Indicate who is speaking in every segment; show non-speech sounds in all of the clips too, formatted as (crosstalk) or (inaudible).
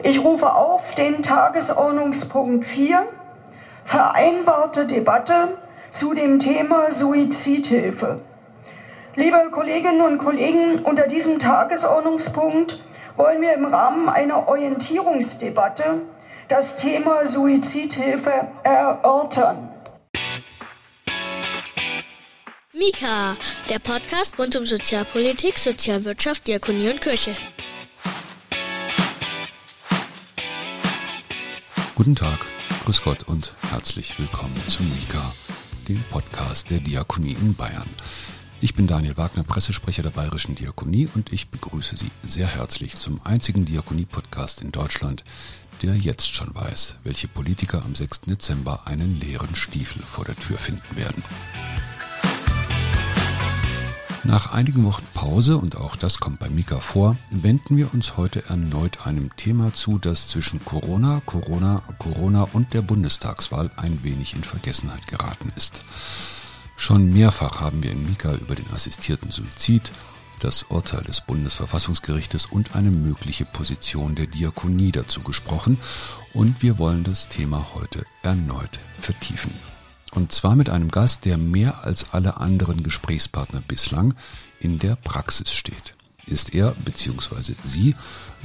Speaker 1: Ich rufe auf den Tagesordnungspunkt 4, vereinbarte Debatte zu dem Thema Suizidhilfe. Liebe Kolleginnen und Kollegen, unter diesem Tagesordnungspunkt wollen wir im Rahmen einer Orientierungsdebatte das Thema Suizidhilfe erörtern.
Speaker 2: Mika, der Podcast rund um Sozialpolitik, Sozialwirtschaft, Diakonie und Kirche.
Speaker 3: Guten Tag, Grüß Gott und herzlich willkommen zu Mika, dem Podcast der Diakonie in Bayern. Ich bin Daniel Wagner, Pressesprecher der Bayerischen Diakonie und ich begrüße Sie sehr herzlich zum einzigen Diakonie-Podcast in Deutschland, der jetzt schon weiß, welche Politiker am 6. Dezember einen leeren Stiefel vor der Tür finden werden. Nach einigen Wochen Pause, und auch das kommt bei Mika vor, wenden wir uns heute erneut einem Thema zu, das zwischen Corona, Corona, Corona und der Bundestagswahl ein wenig in Vergessenheit geraten ist. Schon mehrfach haben wir in Mika über den assistierten Suizid, das Urteil des Bundesverfassungsgerichtes und eine mögliche Position der Diakonie dazu gesprochen, und wir wollen das Thema heute erneut vertiefen. Und zwar mit einem Gast, der mehr als alle anderen Gesprächspartner bislang in der Praxis steht. Ist er bzw. sie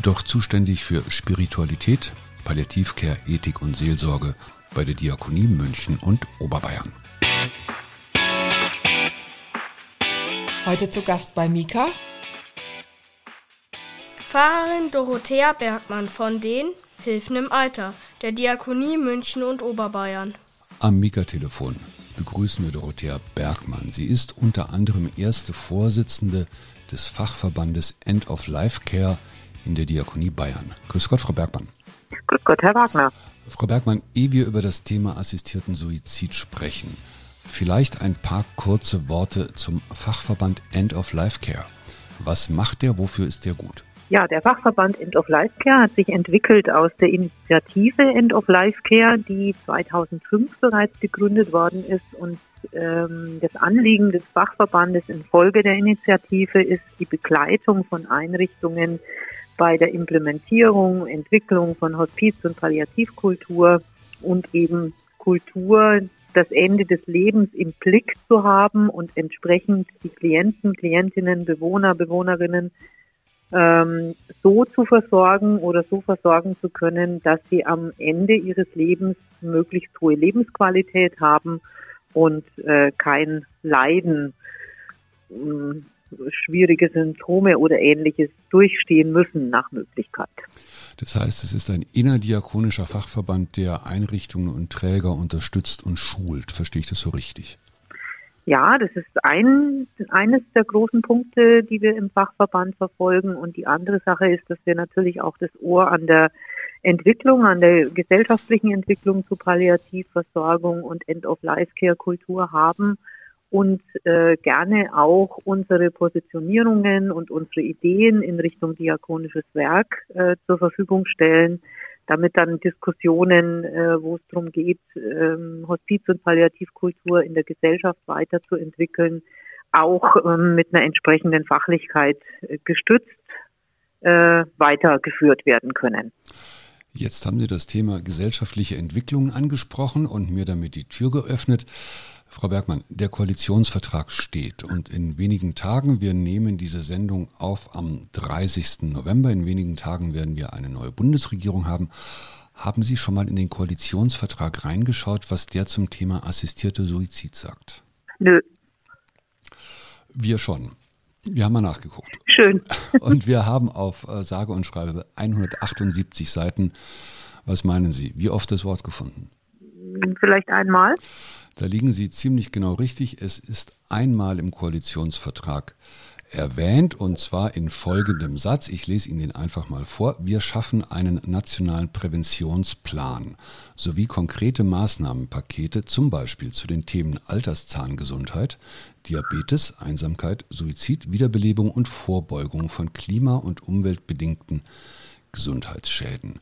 Speaker 3: doch zuständig für Spiritualität, Palliativcare, Ethik und Seelsorge bei der Diakonie München und Oberbayern.
Speaker 4: Heute zu Gast bei Mika.
Speaker 2: Pfarrerin Dorothea Bergmann von den Hilfen im Alter der Diakonie München und Oberbayern.
Speaker 3: Am Mika-Telefon begrüßen wir Dorothea Bergmann. Sie ist unter anderem erste Vorsitzende des Fachverbandes End of Life Care in der Diakonie Bayern. Grüß Gott, Frau Bergmann.
Speaker 5: Grüß Gott, Herr Wagner.
Speaker 3: Frau Bergmann, ehe wir über das Thema assistierten Suizid sprechen, vielleicht ein paar kurze Worte zum Fachverband End of Life Care. Was macht der, wofür ist der gut?
Speaker 5: Ja, der Fachverband End of Life Care hat sich entwickelt aus der Initiative End of Life Care, die 2005 bereits gegründet worden ist. Und ähm, das Anliegen des Fachverbandes infolge der Initiative ist die Begleitung von Einrichtungen bei der Implementierung, Entwicklung von Hospiz- und Palliativkultur und eben Kultur, das Ende des Lebens im Blick zu haben und entsprechend die Klienten, Klientinnen, Bewohner, Bewohnerinnen ähm, so zu versorgen oder so versorgen zu können, dass sie am Ende ihres Lebens möglichst hohe Lebensqualität haben und äh, kein Leiden, äh, schwierige Symptome oder ähnliches durchstehen müssen nach Möglichkeit.
Speaker 3: Das heißt, es ist ein innerdiakonischer Fachverband, der Einrichtungen und Träger unterstützt und schult. Verstehe ich das so richtig?
Speaker 5: Ja, das ist ein, eines der großen Punkte, die wir im Fachverband verfolgen. Und die andere Sache ist, dass wir natürlich auch das Ohr an der Entwicklung, an der gesellschaftlichen Entwicklung zu Palliativversorgung und End-of-Life-Care-Kultur haben und äh, gerne auch unsere Positionierungen und unsere Ideen in Richtung diakonisches Werk äh, zur Verfügung stellen damit dann Diskussionen, äh, wo es darum geht, ähm, Hospiz- und Palliativkultur in der Gesellschaft weiterzuentwickeln, auch ähm, mit einer entsprechenden Fachlichkeit äh, gestützt äh, weitergeführt werden können.
Speaker 3: Jetzt haben Sie das Thema gesellschaftliche Entwicklung angesprochen und mir damit die Tür geöffnet. Frau Bergmann, der Koalitionsvertrag steht und in wenigen Tagen, wir nehmen diese Sendung auf am 30. November, in wenigen Tagen werden wir eine neue Bundesregierung haben. Haben Sie schon mal in den Koalitionsvertrag reingeschaut, was der zum Thema assistierte Suizid sagt?
Speaker 5: Nö.
Speaker 3: Wir schon. Wir haben mal nachgeguckt.
Speaker 5: Schön. (laughs)
Speaker 3: Und wir haben auf äh, sage und schreibe 178 Seiten. Was meinen Sie? Wie oft das Wort gefunden?
Speaker 5: Vielleicht einmal.
Speaker 3: Da liegen Sie ziemlich genau richtig. Es ist einmal im Koalitionsvertrag erwähnt und zwar in folgendem Satz. Ich lese Ihnen den einfach mal vor. Wir schaffen einen nationalen Präventionsplan sowie konkrete Maßnahmenpakete, zum Beispiel zu den Themen Alterszahngesundheit, Diabetes, Einsamkeit, Suizid, Wiederbelebung und Vorbeugung von klima- und umweltbedingten Gesundheitsschäden.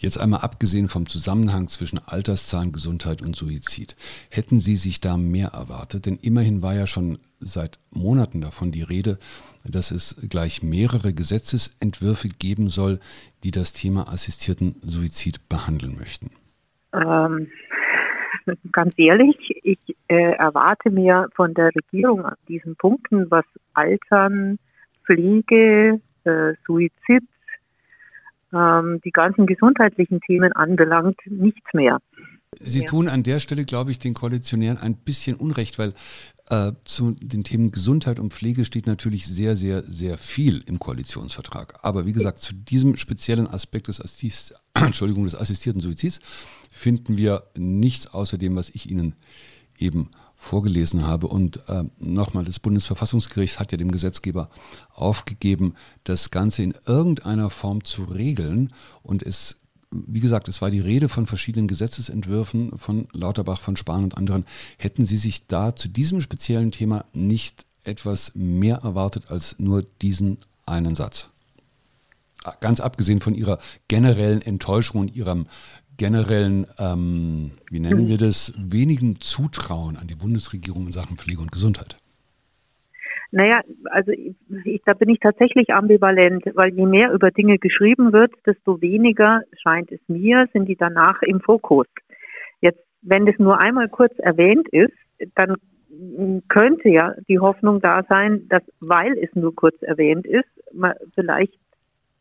Speaker 3: Jetzt einmal abgesehen vom Zusammenhang zwischen Alterszahlen, Gesundheit und Suizid. Hätten Sie sich da mehr erwartet? Denn immerhin war ja schon seit Monaten davon die Rede, dass es gleich mehrere Gesetzesentwürfe geben soll, die das Thema assistierten Suizid behandeln möchten.
Speaker 5: Ähm, ganz ehrlich, ich äh, erwarte mir von der Regierung an diesen Punkten, was Altern, Pflege, äh, Suizid, ähm, die ganzen gesundheitlichen Themen anbelangt, nichts mehr.
Speaker 3: Sie ja. tun an der Stelle, glaube ich, den Koalitionären ein bisschen Unrecht, weil äh, zu den Themen Gesundheit und Pflege steht natürlich sehr, sehr, sehr viel im Koalitionsvertrag. Aber wie gesagt, zu diesem speziellen Aspekt des, Assist (clears throat) Entschuldigung, des assistierten Suizids finden wir nichts außer dem, was ich Ihnen eben vorgelesen habe. Und äh, nochmal, das Bundesverfassungsgericht hat ja dem Gesetzgeber aufgegeben, das Ganze in irgendeiner Form zu regeln. Und es, wie gesagt, es war die Rede von verschiedenen Gesetzesentwürfen von Lauterbach, von Spahn und anderen. Hätten Sie sich da zu diesem speziellen Thema nicht etwas mehr erwartet als nur diesen einen Satz? Ganz abgesehen von Ihrer generellen Enttäuschung und Ihrem generellen, ähm, wie nennen wir das, wenigen Zutrauen an die Bundesregierung in Sachen Pflege und Gesundheit?
Speaker 5: Naja, also ich, da bin ich tatsächlich ambivalent, weil je mehr über Dinge geschrieben wird, desto weniger scheint es mir, sind die danach im Fokus. Jetzt, wenn das nur einmal kurz erwähnt ist, dann könnte ja die Hoffnung da sein, dass weil es nur kurz erwähnt ist, man vielleicht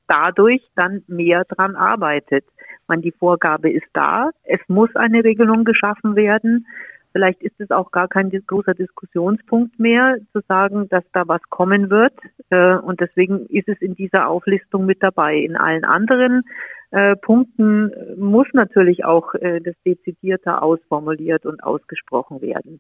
Speaker 5: dadurch dann mehr dran arbeitet. Man, die Vorgabe ist da. Es muss eine Regelung geschaffen werden. Vielleicht ist es auch gar kein großer Diskussionspunkt mehr, zu sagen, dass da was kommen wird. Äh, und deswegen ist es in dieser Auflistung mit dabei. In allen anderen äh, Punkten muss natürlich auch äh, das dezidierter ausformuliert und ausgesprochen werden.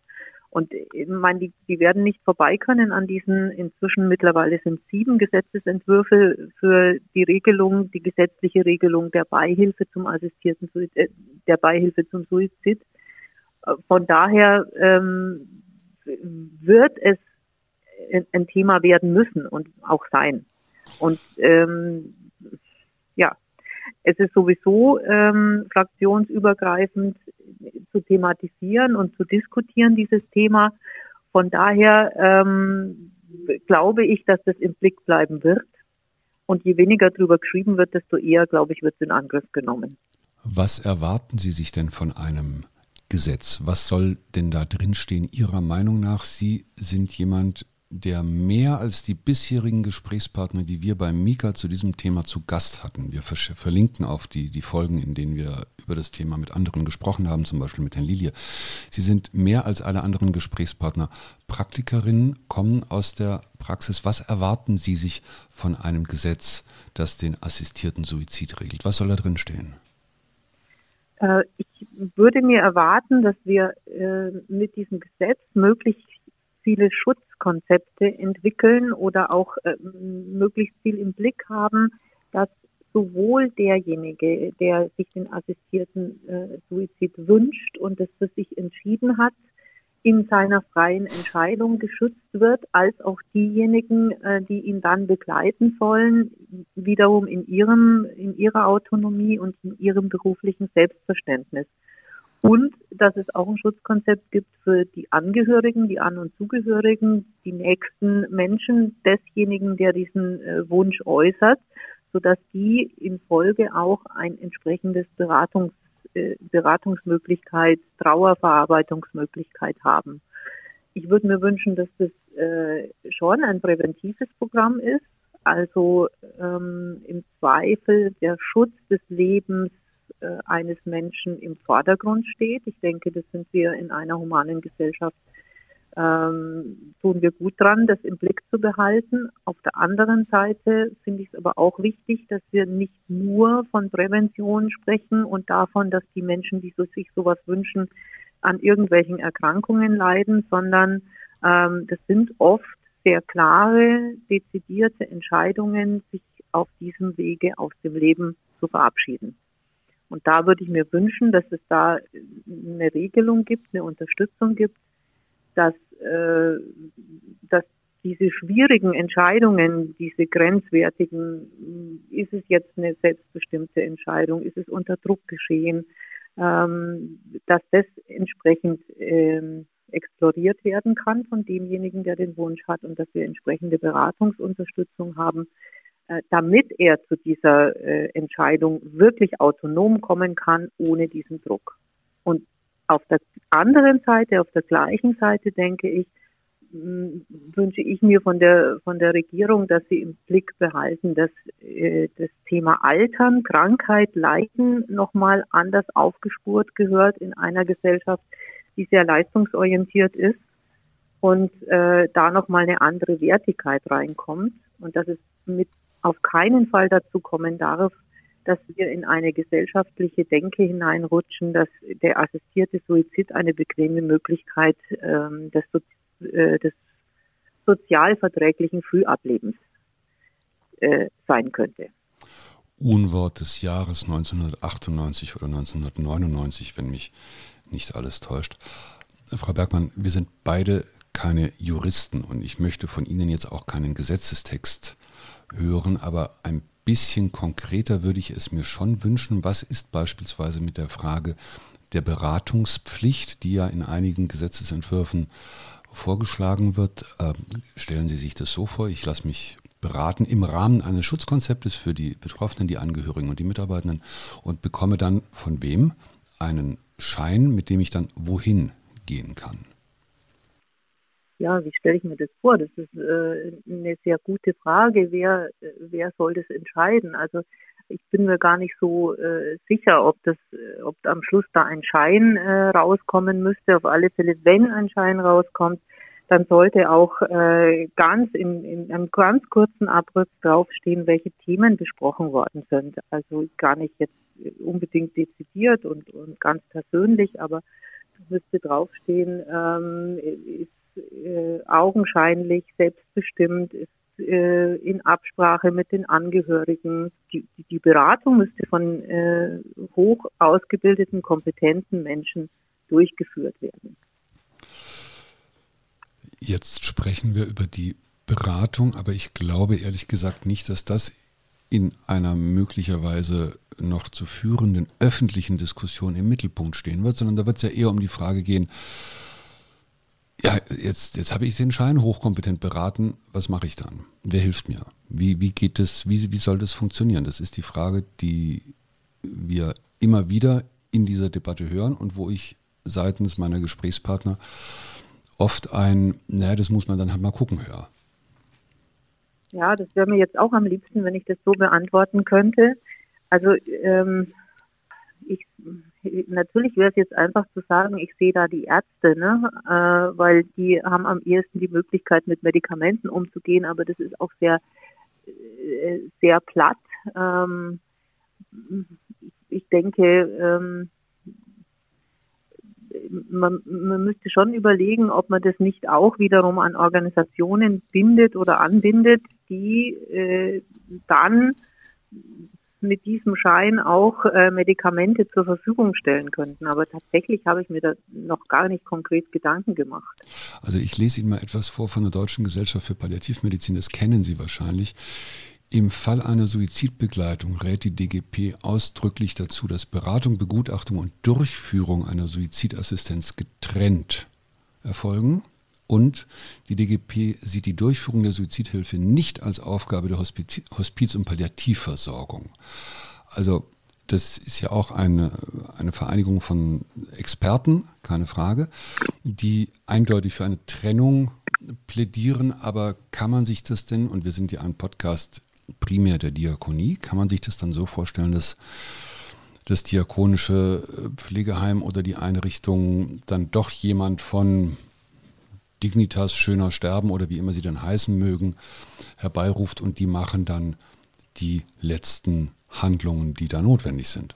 Speaker 5: Und ich meine, die, die werden nicht vorbei können an diesen, inzwischen mittlerweile sind sieben Gesetzesentwürfe für die Regelung, die gesetzliche Regelung der Beihilfe zum assistierten Suizid, äh, der Beihilfe zum Suizid. Von daher ähm, wird es ein Thema werden müssen und auch sein. Und ähm, ja, es ist sowieso ähm, fraktionsübergreifend zu thematisieren und zu diskutieren, dieses Thema. Von daher ähm, glaube ich, dass das im Blick bleiben wird. Und je weniger darüber geschrieben wird, desto eher, glaube ich, wird es in Angriff genommen.
Speaker 3: Was erwarten Sie sich denn von einem Gesetz? Was soll denn da drinstehen Ihrer Meinung nach? Sie sind jemand, der mehr als die bisherigen Gesprächspartner, die wir bei Mika zu diesem Thema zu Gast hatten. Wir verlinken auf die, die Folgen, in denen wir über das Thema mit anderen gesprochen haben, zum Beispiel mit Herrn Lilie. Sie sind mehr als alle anderen Gesprächspartner Praktikerinnen, kommen aus der Praxis. Was erwarten Sie sich von einem Gesetz, das den assistierten Suizid regelt? Was soll da drin stehen?
Speaker 5: Äh, ich würde mir erwarten, dass wir äh, mit diesem Gesetz möglichst viele Schutzkonzepte entwickeln oder auch äh, möglichst viel im Blick haben, dass sowohl derjenige, der sich den assistierten äh, Suizid wünscht und es für sich entschieden hat, in seiner freien Entscheidung geschützt wird, als auch diejenigen, äh, die ihn dann begleiten sollen, wiederum in ihrem, in ihrer Autonomie und in ihrem beruflichen Selbstverständnis. Und dass es auch ein Schutzkonzept gibt für die Angehörigen, die An- und Zugehörigen, die nächsten Menschen desjenigen, der diesen äh, Wunsch äußert, sodass die in Folge auch ein entsprechendes Beratungs, äh, Beratungsmöglichkeit, Trauerverarbeitungsmöglichkeit haben. Ich würde mir wünschen, dass das äh, schon ein präventives Programm ist, also ähm, im Zweifel der Schutz des Lebens äh, eines Menschen im Vordergrund steht. Ich denke, das sind wir in einer humanen Gesellschaft ähm, tun wir gut dran, das im Blick zu behalten. Auf der anderen Seite finde ich es aber auch wichtig, dass wir nicht nur von Prävention sprechen und davon, dass die Menschen, die so, sich sowas wünschen, an irgendwelchen Erkrankungen leiden, sondern ähm, das sind oft sehr klare, dezidierte Entscheidungen, sich auf diesem Wege aus dem Leben zu verabschieden. Und da würde ich mir wünschen, dass es da eine Regelung gibt, eine Unterstützung gibt, dass, äh, dass diese schwierigen Entscheidungen, diese grenzwertigen, ist es jetzt eine selbstbestimmte Entscheidung, ist es unter Druck geschehen, ähm, dass das entsprechend ähm, exploriert werden kann von demjenigen, der den Wunsch hat und dass wir entsprechende Beratungsunterstützung haben, damit er zu dieser äh, Entscheidung wirklich autonom kommen kann, ohne diesen Druck. Und auf der anderen Seite, auf der gleichen Seite denke ich, wünsche ich mir von der, von der Regierung, dass sie im Blick behalten, dass äh, das Thema Altern, Krankheit, Leiden nochmal anders aufgespurt gehört in einer Gesellschaft, die sehr leistungsorientiert ist und äh, da nochmal eine andere Wertigkeit reinkommt und dass es mit auf keinen Fall dazu kommen darf, dass wir in eine gesellschaftliche Denke hineinrutschen, dass der assistierte Suizid eine bequeme Möglichkeit ähm, des, äh, des sozialverträglichen Frühablebens äh, sein könnte.
Speaker 3: Unwort des Jahres 1998 oder 1999, wenn mich nicht alles täuscht. Frau Bergmann, wir sind beide keine Juristen und ich möchte von Ihnen jetzt auch keinen Gesetzestext hören, aber ein bisschen konkreter würde ich es mir schon wünschen. Was ist beispielsweise mit der Frage der Beratungspflicht, die ja in einigen Gesetzesentwürfen vorgeschlagen wird? Ähm, stellen Sie sich das so vor, ich lasse mich beraten im Rahmen eines Schutzkonzeptes für die Betroffenen, die Angehörigen und die Mitarbeitenden und bekomme dann von wem einen Schein, mit dem ich dann wohin gehen kann?
Speaker 5: Ja, wie stelle ich mir das vor? Das ist äh, eine sehr gute Frage. Wer, wer soll das entscheiden? Also ich bin mir gar nicht so äh, sicher, ob das, ob am Schluss da ein Schein äh, rauskommen müsste. Auf alle Fälle, wenn ein Schein rauskommt, dann sollte auch äh, ganz in, in einem ganz kurzen Abriss draufstehen, welche Themen besprochen worden sind. Also gar nicht jetzt unbedingt dezidiert und, und ganz persönlich, aber müsste draufstehen, ähm, ist äh, augenscheinlich selbstbestimmt, ist äh, in Absprache mit den Angehörigen. Die, die Beratung müsste von äh, hoch ausgebildeten, kompetenten Menschen durchgeführt werden.
Speaker 3: Jetzt sprechen wir über die Beratung, aber ich glaube ehrlich gesagt nicht, dass das in einer möglicherweise noch zu führenden öffentlichen Diskussion im Mittelpunkt stehen wird, sondern da wird es ja eher um die Frage gehen, ja, jetzt, jetzt habe ich den Schein hochkompetent beraten, was mache ich dann? Wer hilft mir? Wie, wie geht das, wie, wie soll das funktionieren? Das ist die Frage, die wir immer wieder in dieser Debatte hören und wo ich seitens meiner Gesprächspartner oft ein, naja, das muss man dann halt mal gucken, höre.
Speaker 5: Ja, das wäre mir jetzt auch am liebsten, wenn ich das so beantworten könnte. Also ähm, ich natürlich wäre es jetzt einfach zu sagen, ich sehe da die Ärzte, ne, äh, weil die haben am ehesten die Möglichkeit, mit Medikamenten umzugehen, aber das ist auch sehr äh, sehr platt. Ähm, ich denke, ähm, man, man müsste schon überlegen, ob man das nicht auch wiederum an Organisationen bindet oder anbindet, die äh, dann mit diesem Schein auch äh, Medikamente zur Verfügung stellen könnten. Aber tatsächlich habe ich mir da noch gar nicht konkret Gedanken gemacht.
Speaker 3: Also ich lese Ihnen mal etwas vor von der Deutschen Gesellschaft für Palliativmedizin, das kennen Sie wahrscheinlich. Im Fall einer Suizidbegleitung rät die DGP ausdrücklich dazu, dass Beratung, Begutachtung und Durchführung einer Suizidassistenz getrennt erfolgen. Und die DGP sieht die Durchführung der Suizidhilfe nicht als Aufgabe der Hospiz-, Hospiz und Palliativversorgung. Also das ist ja auch eine, eine Vereinigung von Experten, keine Frage, die eindeutig für eine Trennung plädieren. Aber kann man sich das denn, und wir sind ja ein Podcast primär der Diakonie. Kann man sich das dann so vorstellen, dass das diakonische äh, Pflegeheim oder die Einrichtung dann doch jemand von Dignitas schöner Sterben oder wie immer sie dann heißen mögen, herbeiruft und die machen dann die letzten Handlungen, die da notwendig sind.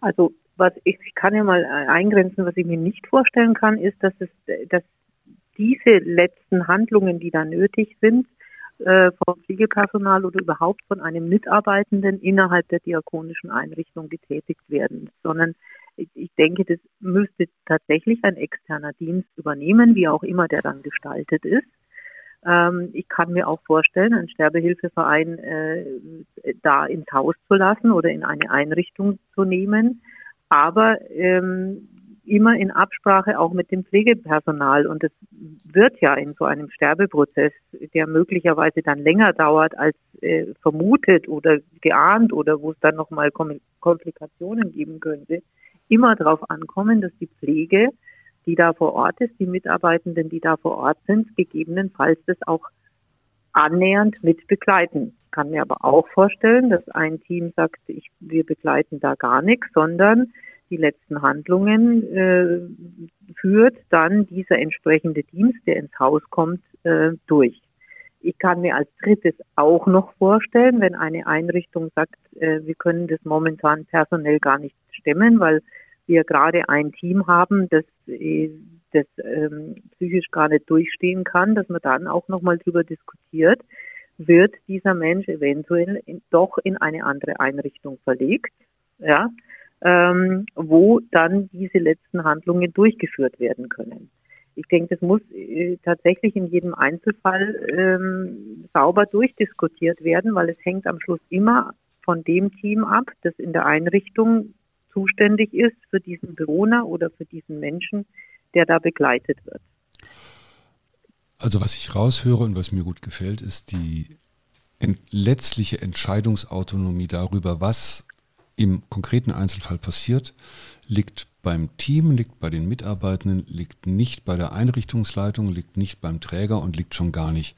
Speaker 5: Also was ich, ich kann ja mal eingrenzen, was ich mir nicht vorstellen kann, ist, dass es, dass diese letzten Handlungen, die da nötig sind, äh, vom Pflegepersonal oder überhaupt von einem Mitarbeitenden innerhalb der diakonischen Einrichtung getätigt werden, sondern ich denke, das müsste tatsächlich ein externer Dienst übernehmen, wie auch immer der dann gestaltet ist. Ähm, ich kann mir auch vorstellen, einen Sterbehilfeverein äh, da ins Haus zu lassen oder in eine Einrichtung zu nehmen, aber ähm, immer in Absprache auch mit dem Pflegepersonal. Und es wird ja in so einem Sterbeprozess, der möglicherweise dann länger dauert als äh, vermutet oder geahnt oder wo es dann nochmal Komplikationen geben könnte, immer darauf ankommen, dass die Pflege, die da vor Ort ist, die Mitarbeitenden, die da vor Ort sind, gegebenenfalls das auch annähernd mit begleiten. Ich kann mir aber auch vorstellen, dass ein Team sagt, ich, wir begleiten da gar nichts, sondern die letzten Handlungen äh, führt dann dieser entsprechende Dienst, der ins Haus kommt, äh, durch. Ich kann mir als drittes auch noch vorstellen, wenn eine Einrichtung sagt, äh, wir können das momentan personell gar nicht stemmen, weil wir gerade ein Team haben, das, äh, das ähm, psychisch gar nicht durchstehen kann, dass man dann auch nochmal drüber diskutiert, wird dieser Mensch eventuell in, doch in eine andere Einrichtung verlegt, ja, ähm, wo dann diese letzten Handlungen durchgeführt werden können. Ich denke, das muss äh, tatsächlich in jedem Einzelfall ähm, sauber durchdiskutiert werden, weil es hängt am Schluss immer von dem Team ab, das in der Einrichtung zuständig ist für diesen Bewohner oder für diesen Menschen, der da begleitet wird.
Speaker 3: Also was ich raushöre und was mir gut gefällt, ist die letztliche Entscheidungsautonomie darüber, was im konkreten Einzelfall passiert, liegt beim Team, liegt bei den Mitarbeitenden, liegt nicht bei der Einrichtungsleitung, liegt nicht beim Träger und liegt schon gar nicht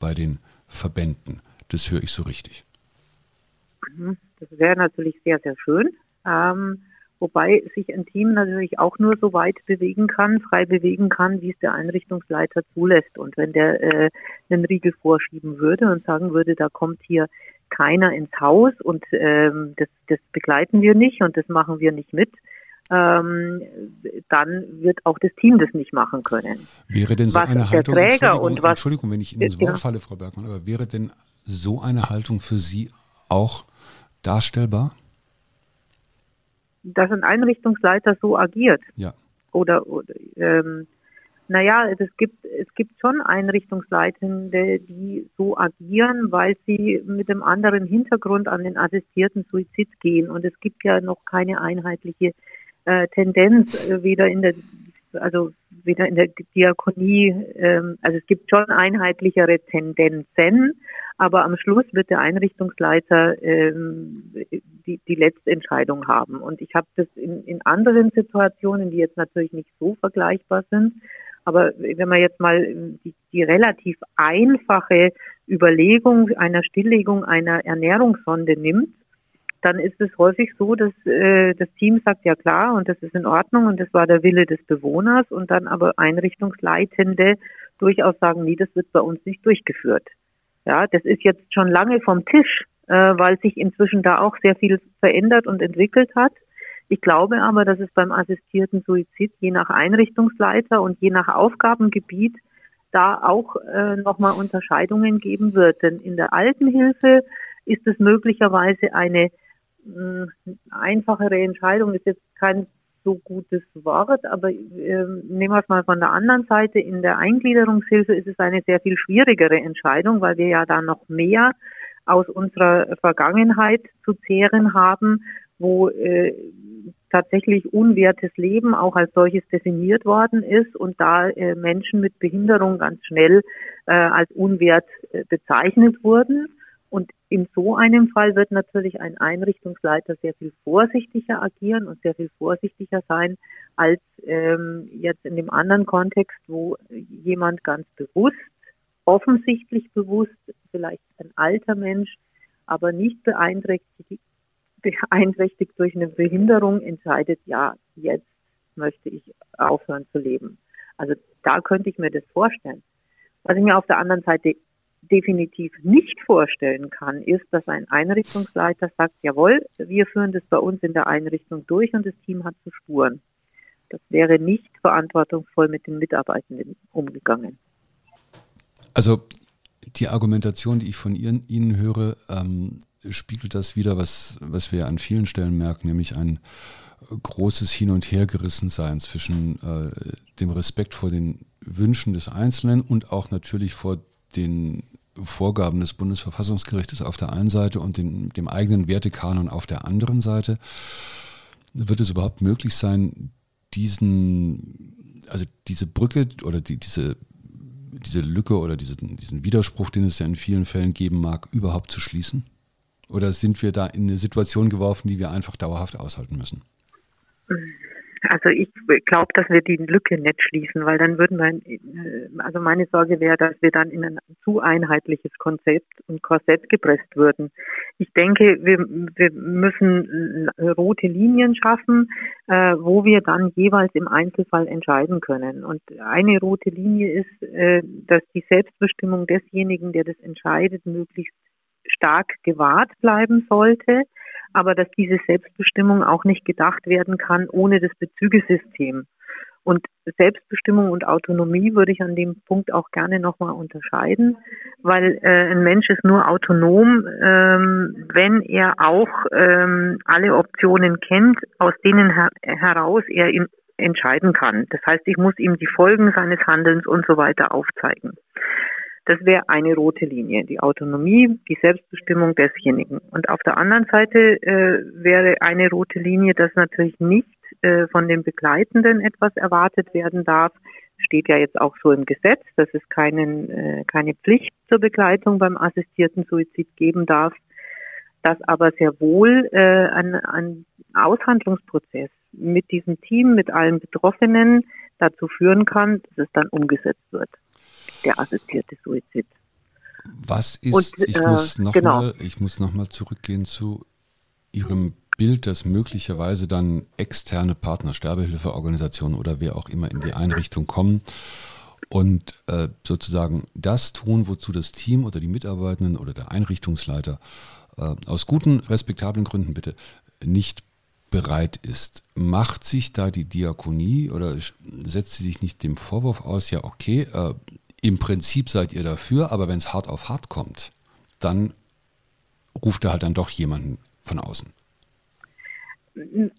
Speaker 3: bei den Verbänden. Das höre ich so richtig.
Speaker 5: Mhm. Das wäre natürlich sehr, sehr schön. Ähm, wobei sich ein Team natürlich auch nur so weit bewegen kann, frei bewegen kann, wie es der Einrichtungsleiter zulässt. Und wenn der äh, einen Riegel vorschieben würde und sagen würde, da kommt hier keiner ins Haus und ähm, das, das begleiten wir nicht und das machen wir nicht mit, ähm, dann wird auch das Team das nicht machen können.
Speaker 3: Wäre denn so
Speaker 5: was
Speaker 3: eine Haltung,
Speaker 5: Träger
Speaker 3: Entschuldigung,
Speaker 5: und was,
Speaker 3: Entschuldigung, wenn ich Ihnen ins Wort falle, Frau Bergmann, aber wäre denn so eine Haltung für Sie auch darstellbar?
Speaker 5: Dass ein Einrichtungsleiter so agiert.
Speaker 3: Ja.
Speaker 5: Oder, oder ähm, naja, es gibt, es gibt schon Einrichtungsleitende, die so agieren, weil sie mit einem anderen Hintergrund an den assistierten Suizid gehen. Und es gibt ja noch keine einheitliche äh, Tendenz, äh, weder in der, also weder in der Diakonie, ähm, also es gibt schon einheitlichere Tendenzen, aber am Schluss wird der Einrichtungsleiter ähm, die, die letzte Entscheidung haben. Und ich habe das in, in anderen Situationen, die jetzt natürlich nicht so vergleichbar sind, aber wenn man jetzt mal die, die relativ einfache Überlegung einer Stilllegung einer Ernährungssonde nimmt, dann ist es häufig so, dass äh, das Team sagt, ja klar, und das ist in Ordnung und das war der Wille des Bewohners und dann aber Einrichtungsleitende durchaus sagen, nee, das wird bei uns nicht durchgeführt. Ja, das ist jetzt schon lange vom Tisch, äh, weil sich inzwischen da auch sehr viel verändert und entwickelt hat. Ich glaube aber, dass es beim assistierten Suizid je nach Einrichtungsleiter und je nach Aufgabengebiet da auch äh, nochmal Unterscheidungen geben wird. Denn in der Altenhilfe ist es möglicherweise eine hm, einfachere Entscheidung, ist jetzt kein so gutes Wort, aber äh, nehmen wir es mal von der anderen Seite. In der Eingliederungshilfe ist es eine sehr viel schwierigere Entscheidung, weil wir ja da noch mehr aus unserer Vergangenheit zu zehren haben, wo äh, tatsächlich unwertes Leben auch als solches definiert worden ist und da äh, Menschen mit Behinderung ganz schnell äh, als unwert äh, bezeichnet wurden. Und in so einem Fall wird natürlich ein Einrichtungsleiter sehr viel vorsichtiger agieren und sehr viel vorsichtiger sein als ähm, jetzt in dem anderen Kontext, wo jemand ganz bewusst, offensichtlich bewusst, vielleicht ein alter Mensch, aber nicht beeinträchtigt, beeinträchtigt durch eine Behinderung entscheidet, ja, jetzt möchte ich aufhören zu leben. Also da könnte ich mir das vorstellen. Was ich mir auf der anderen Seite definitiv nicht vorstellen kann, ist, dass ein Einrichtungsleiter sagt, jawohl, wir führen das bei uns in der Einrichtung durch und das Team hat zu spuren. Das wäre nicht verantwortungsvoll mit den Mitarbeitenden umgegangen.
Speaker 3: Also die Argumentation, die ich von Ihnen, Ihnen höre, ähm, spiegelt das wieder, was, was wir an vielen Stellen merken, nämlich ein großes Hin- und Hergerissensein zwischen äh, dem Respekt vor den Wünschen des Einzelnen und auch natürlich vor den Vorgaben des Bundesverfassungsgerichtes auf der einen Seite und den, dem eigenen Wertekanon auf der anderen Seite. Wird es überhaupt möglich sein, diesen, also diese Brücke oder die, diese, diese Lücke oder diese, diesen Widerspruch, den es ja in vielen Fällen geben mag, überhaupt zu schließen? Oder sind wir da in eine Situation geworfen, die wir einfach dauerhaft aushalten müssen?
Speaker 5: Also ich glaube, dass wir die Lücke nicht schließen, weil dann würden wir, äh, also meine Sorge wäre, dass wir dann in ein zu einheitliches Konzept und Korsett gepresst würden. Ich denke, wir, wir müssen rote Linien schaffen, äh, wo wir dann jeweils im Einzelfall entscheiden können. Und eine rote Linie ist, äh, dass die Selbstbestimmung desjenigen, der das entscheidet, möglichst stark gewahrt bleiben sollte aber dass diese Selbstbestimmung auch nicht gedacht werden kann ohne das Bezügesystem. Und Selbstbestimmung und Autonomie würde ich an dem Punkt auch gerne nochmal unterscheiden, weil äh, ein Mensch ist nur autonom, ähm, wenn er auch ähm, alle Optionen kennt, aus denen her heraus er ihn entscheiden kann. Das heißt, ich muss ihm die Folgen seines Handelns und so weiter aufzeigen. Das wäre eine rote Linie, die Autonomie, die Selbstbestimmung desjenigen. Und auf der anderen Seite äh, wäre eine rote Linie, dass natürlich nicht äh, von den Begleitenden etwas erwartet werden darf. Steht ja jetzt auch so im Gesetz, dass es keinen, äh, keine Pflicht zur Begleitung beim assistierten Suizid geben darf. Dass aber sehr wohl äh, ein, ein Aushandlungsprozess mit diesem Team, mit allen Betroffenen dazu führen kann, dass es dann umgesetzt wird der assistierte Suizid.
Speaker 3: Was ist, Und, ich, äh, muss noch genau. mal, ich muss nochmal zurückgehen zu Ihrem Bild, dass möglicherweise dann externe Partner, Sterbehilfeorganisationen oder wer auch immer in die Einrichtung kommen und äh, sozusagen das tun, wozu das Team oder die Mitarbeitenden oder der Einrichtungsleiter äh, aus guten, respektablen Gründen bitte nicht bereit ist. Macht sich da die Diakonie oder setzt sie sich nicht dem Vorwurf aus, ja okay, äh, im Prinzip seid ihr dafür, aber wenn es hart auf hart kommt, dann ruft er halt dann doch jemanden von außen.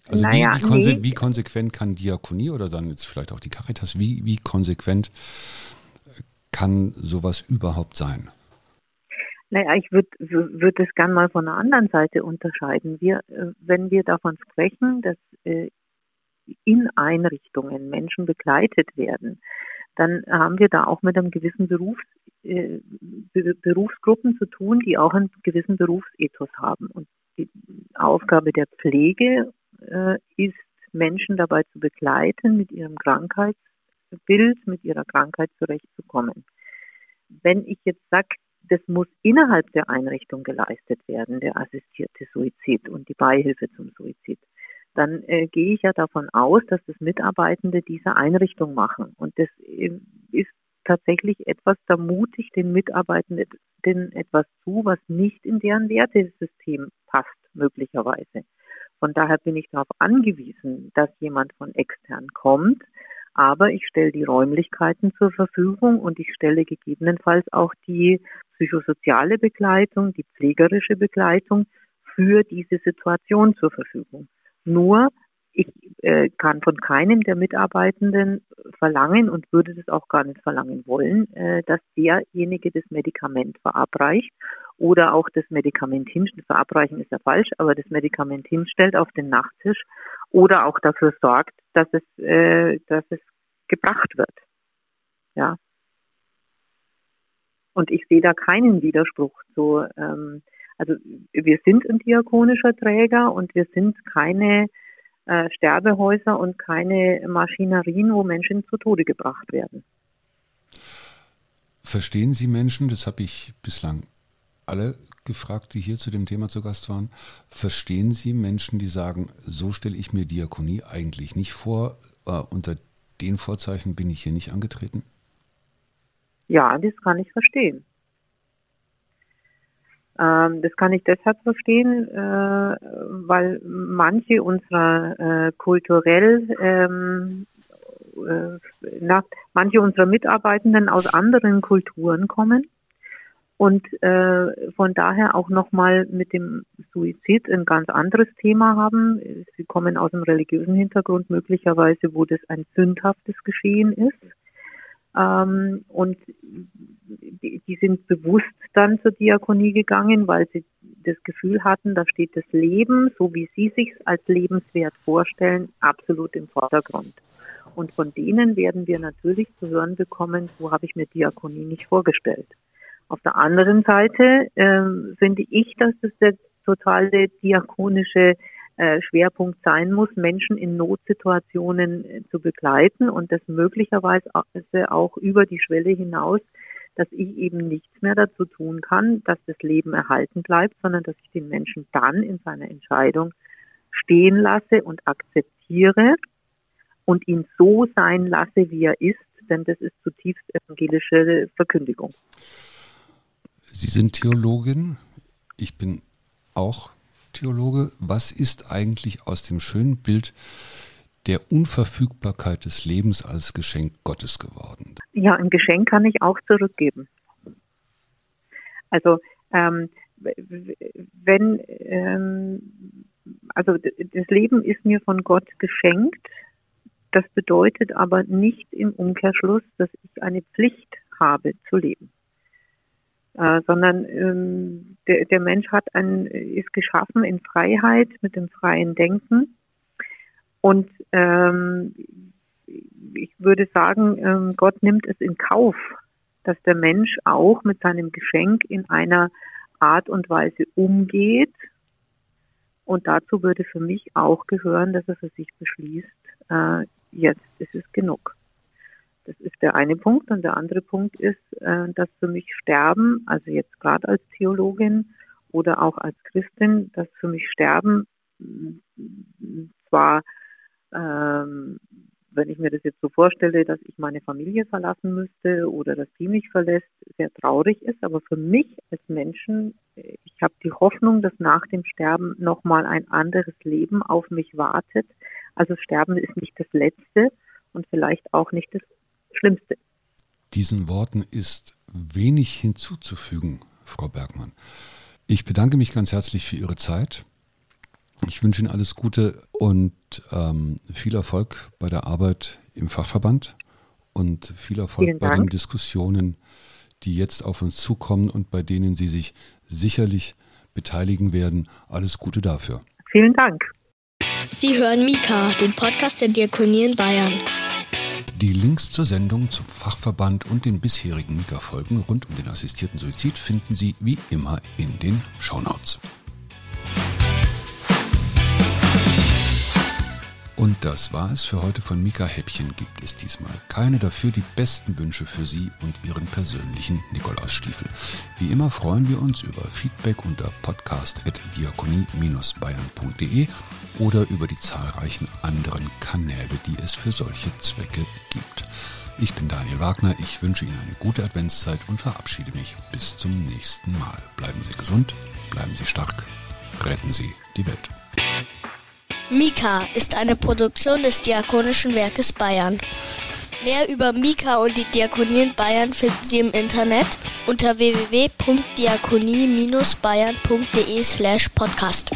Speaker 3: Also naja, wie, wie, konse nee. wie, konsequent kann Diakonie oder dann jetzt vielleicht auch die Caritas, wie, wie konsequent kann sowas überhaupt sein?
Speaker 5: Naja, ich würde würd das gerne mal von der anderen Seite unterscheiden. Wir, äh, wenn wir davon sprechen, dass äh, in Einrichtungen Menschen begleitet werden, dann haben wir da auch mit einem gewissen Berufs, äh, Berufsgruppen zu tun, die auch einen gewissen Berufsethos haben. Und die Aufgabe der Pflege äh, ist, Menschen dabei zu begleiten, mit ihrem Krankheitsbild, mit ihrer Krankheit zurechtzukommen. Wenn ich jetzt sage, das muss innerhalb der Einrichtung geleistet werden, der assistierte Suizid und die Beihilfe zum Suizid, dann äh, gehe ich ja davon aus, dass das Mitarbeitende dieser Einrichtung machen. Und das äh, ist tatsächlich etwas, da mutig den Mitarbeitenden etwas zu, was nicht in deren Wertesystem passt, möglicherweise. Von daher bin ich darauf angewiesen, dass jemand von extern kommt, aber ich stelle die Räumlichkeiten zur Verfügung und ich stelle gegebenenfalls auch die psychosoziale Begleitung, die pflegerische Begleitung für diese Situation zur Verfügung. Nur ich äh, kann von keinem der Mitarbeitenden verlangen und würde das auch gar nicht verlangen wollen, äh, dass derjenige das Medikament verabreicht oder auch das Medikament hinstellt. Verabreichen ist ja falsch, aber das Medikament hinstellt auf den Nachttisch oder auch dafür sorgt, dass es, äh, dass es gebracht wird. Ja. Und ich sehe da keinen Widerspruch zu ähm, also wir sind ein diakonischer Träger und wir sind keine äh, Sterbehäuser und keine Maschinerien, wo Menschen zu Tode gebracht werden.
Speaker 3: Verstehen Sie Menschen, das habe ich bislang alle gefragt, die hier zu dem Thema zu Gast waren, verstehen Sie Menschen, die sagen, so stelle ich mir Diakonie eigentlich nicht vor, äh, unter den Vorzeichen bin ich hier nicht angetreten?
Speaker 5: Ja, das kann ich verstehen. Ähm, das kann ich deshalb verstehen, äh, weil manche unserer äh, kulturell, ähm, äh, na, manche unserer Mitarbeitenden aus anderen Kulturen kommen und äh, von daher auch nochmal mit dem Suizid ein ganz anderes Thema haben. Sie kommen aus einem religiösen Hintergrund möglicherweise, wo das ein sündhaftes Geschehen ist. Ähm, und die, die sind bewusst dann zur Diakonie gegangen, weil sie das Gefühl hatten, da steht das Leben, so wie sie sich als lebenswert vorstellen, absolut im Vordergrund. Und von denen werden wir natürlich zu hören bekommen, so habe ich mir Diakonie nicht vorgestellt. Auf der anderen Seite äh, finde ich, dass das der totale diakonische Schwerpunkt sein muss, Menschen in Notsituationen äh, zu begleiten und das möglicherweise auch über die Schwelle hinaus, dass ich eben nichts mehr dazu tun kann, dass das Leben erhalten bleibt, sondern dass ich den Menschen dann in seiner Entscheidung stehen lasse und akzeptiere und ihn so sein lasse, wie er ist, denn das ist zutiefst evangelische Verkündigung.
Speaker 3: Sie sind Theologin, ich bin auch Theologe. Was ist eigentlich aus dem schönen Bild der Unverfügbarkeit des Lebens als Geschenk Gottes geworden?
Speaker 5: Ja, ein Geschenk kann ich auch zurückgeben. Also ähm, wenn ähm, also das Leben ist mir von Gott geschenkt. Das bedeutet aber nicht im Umkehrschluss, dass ich eine Pflicht habe zu leben. Äh, sondern ähm, der, der Mensch hat ein, ist geschaffen in Freiheit mit dem freien Denken. Und ähm, ich würde sagen, ähm, Gott nimmt es in Kauf, dass der Mensch auch mit seinem Geschenk in einer Art und Weise umgeht, und dazu würde für mich auch gehören, dass er für sich beschließt, äh, jetzt ist es genug. Das ist der eine Punkt. Und der andere Punkt ist, äh, dass für mich Sterben, also jetzt gerade als Theologin oder auch als Christin, dass für mich Sterben zwar ähm, wenn ich mir das jetzt so vorstelle, dass ich meine Familie verlassen müsste oder dass die mich verlässt, sehr traurig ist. Aber für mich als Menschen, ich habe die Hoffnung, dass nach dem Sterben nochmal ein anderes Leben auf mich wartet. Also Sterben ist nicht das Letzte und vielleicht auch nicht das Schlimmste.
Speaker 3: Diesen Worten ist wenig hinzuzufügen, Frau Bergmann. Ich bedanke mich ganz herzlich für Ihre Zeit. Ich wünsche Ihnen alles Gute und ähm, viel Erfolg bei der Arbeit im Fachverband und viel Erfolg bei den Diskussionen, die jetzt auf uns zukommen und bei denen Sie sich sicherlich beteiligen werden. Alles Gute dafür.
Speaker 5: Vielen Dank.
Speaker 2: Sie hören Mika, den Podcast der Diakonie in Bayern.
Speaker 3: Die Links zur Sendung, zum Fachverband und den bisherigen Mika-Folgen rund um den assistierten Suizid finden Sie wie immer in den Shownotes. Und das war es für heute von Mika Häppchen. Gibt es diesmal keine dafür die besten Wünsche für Sie und Ihren persönlichen Nikolausstiefel. Wie immer freuen wir uns über Feedback unter podcast.diakonie-bayern.de oder über die zahlreichen anderen Kanäle, die es für solche Zwecke gibt. Ich bin Daniel Wagner, ich wünsche Ihnen eine gute Adventszeit und verabschiede mich bis zum nächsten Mal. Bleiben Sie gesund, bleiben Sie stark, retten Sie die Welt.
Speaker 2: Mika ist eine Produktion des Diakonischen Werkes Bayern. Mehr über Mika und die Diakonie in Bayern finden Sie im Internet unter www.diakonie-bayern.de slash podcast.